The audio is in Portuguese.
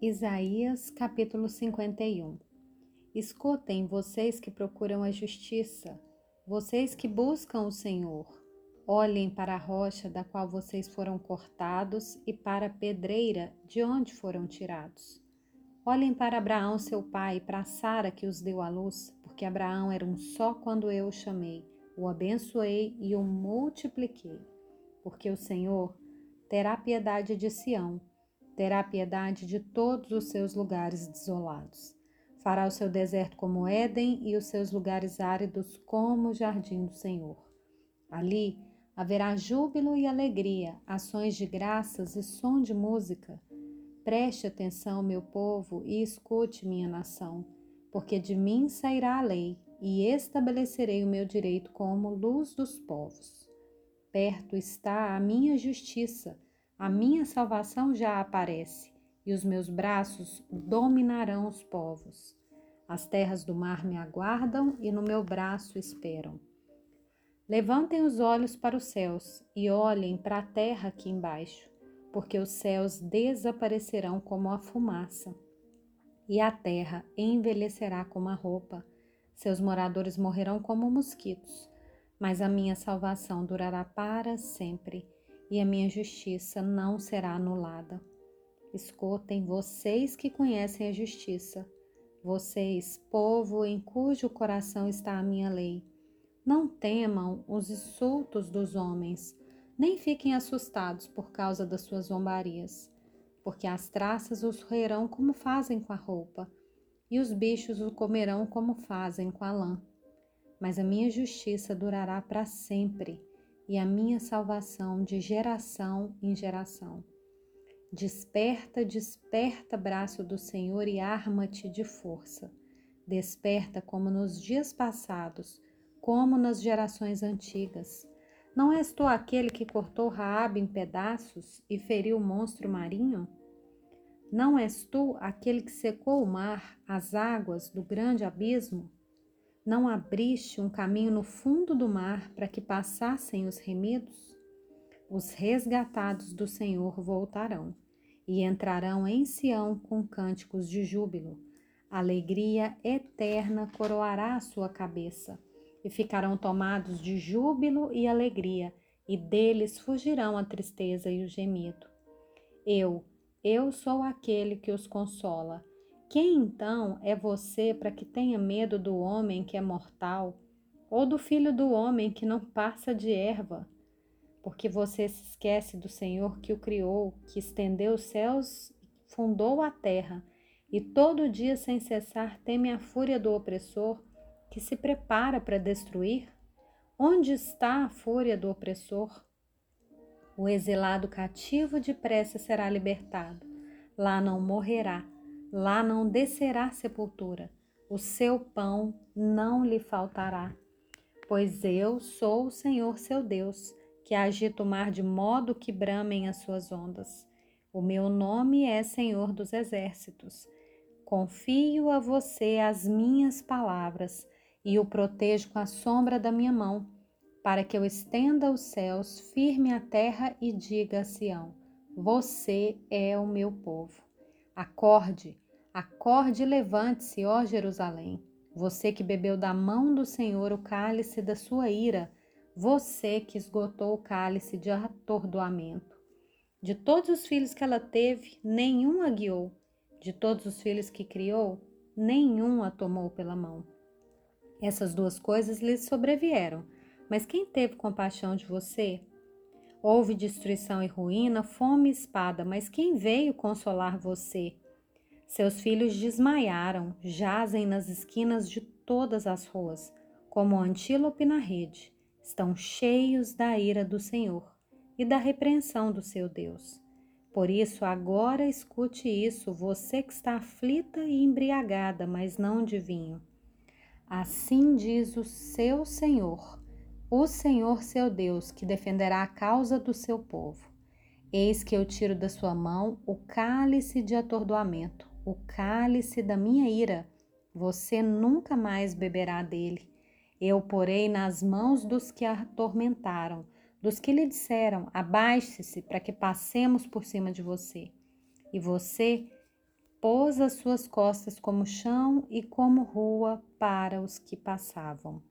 Isaías capítulo 51 Escutem, vocês que procuram a justiça, vocês que buscam o Senhor. Olhem para a rocha da qual vocês foram cortados e para a pedreira de onde foram tirados. Olhem para Abraão, seu pai, e para Sara que os deu à luz, porque Abraão era um só quando eu o chamei, o abençoei e o multipliquei. Porque o Senhor terá piedade de Sião terá piedade de todos os seus lugares desolados. Fará o seu deserto como Éden e os seus lugares áridos como o jardim do Senhor. Ali haverá júbilo e alegria, ações de graças e som de música. Preste atenção, meu povo, e escute, minha nação, porque de mim sairá a lei, e estabelecerei o meu direito como luz dos povos. Perto está a minha justiça a minha salvação já aparece, e os meus braços dominarão os povos. As terras do mar me aguardam e no meu braço esperam. Levantem os olhos para os céus e olhem para a terra aqui embaixo, porque os céus desaparecerão como a fumaça, e a terra envelhecerá como a roupa. Seus moradores morrerão como mosquitos, mas a minha salvação durará para sempre e a minha justiça não será anulada. Escutem vocês que conhecem a justiça, vocês, povo em cujo coração está a minha lei. Não temam os insultos dos homens, nem fiquem assustados por causa das suas zombarias, porque as traças os roerão como fazem com a roupa, e os bichos o comerão como fazem com a lã. Mas a minha justiça durará para sempre e a minha salvação de geração em geração. Desperta, desperta, braço do Senhor, e arma-te de força. Desperta como nos dias passados, como nas gerações antigas. Não és tu aquele que cortou Raabe em pedaços e feriu o monstro marinho? Não és tu aquele que secou o mar, as águas do grande abismo? Não abriste um caminho no fundo do mar para que passassem os remidos? Os resgatados do Senhor voltarão e entrarão em Sião com cânticos de júbilo. Alegria eterna coroará a sua cabeça, e ficarão tomados de júbilo e alegria, e deles fugirão a tristeza e o gemido. Eu, eu sou aquele que os consola quem então é você para que tenha medo do homem que é mortal, ou do filho do homem que não passa de erva? Porque você se esquece do Senhor que o criou, que estendeu os céus, fundou a terra, e todo dia sem cessar teme a fúria do opressor, que se prepara para destruir? Onde está a fúria do opressor? O exilado cativo depressa será libertado, lá não morrerá Lá não descerá sepultura, o seu pão não lhe faltará. Pois eu sou o Senhor seu Deus, que agita o mar de modo que bramem as suas ondas. O meu nome é Senhor dos Exércitos. Confio a você as minhas palavras e o protejo com a sombra da minha mão, para que eu estenda os céus, firme a terra e diga a Sião: Você é o meu povo. Acorde, acorde e levante-se, ó Jerusalém. Você que bebeu da mão do Senhor o cálice da sua ira, você que esgotou o cálice de atordoamento. De todos os filhos que ela teve, nenhum a guiou. De todos os filhos que criou, nenhum a tomou pela mão. Essas duas coisas lhe sobrevieram, mas quem teve compaixão de você? Houve destruição e ruína, fome e espada, mas quem veio consolar você? Seus filhos desmaiaram, jazem nas esquinas de todas as ruas, como antílope na rede. Estão cheios da ira do Senhor e da repreensão do seu Deus. Por isso, agora escute isso, você que está aflita e embriagada, mas não de vinho. Assim diz o seu Senhor o Senhor seu Deus, que defenderá a causa do seu povo. Eis que eu tiro da sua mão o cálice de atordoamento, o cálice da minha ira. Você nunca mais beberá dele. Eu porei nas mãos dos que a atormentaram, dos que lhe disseram: Abaixe-se para que passemos por cima de você. E você pôs as suas costas como chão e como rua para os que passavam.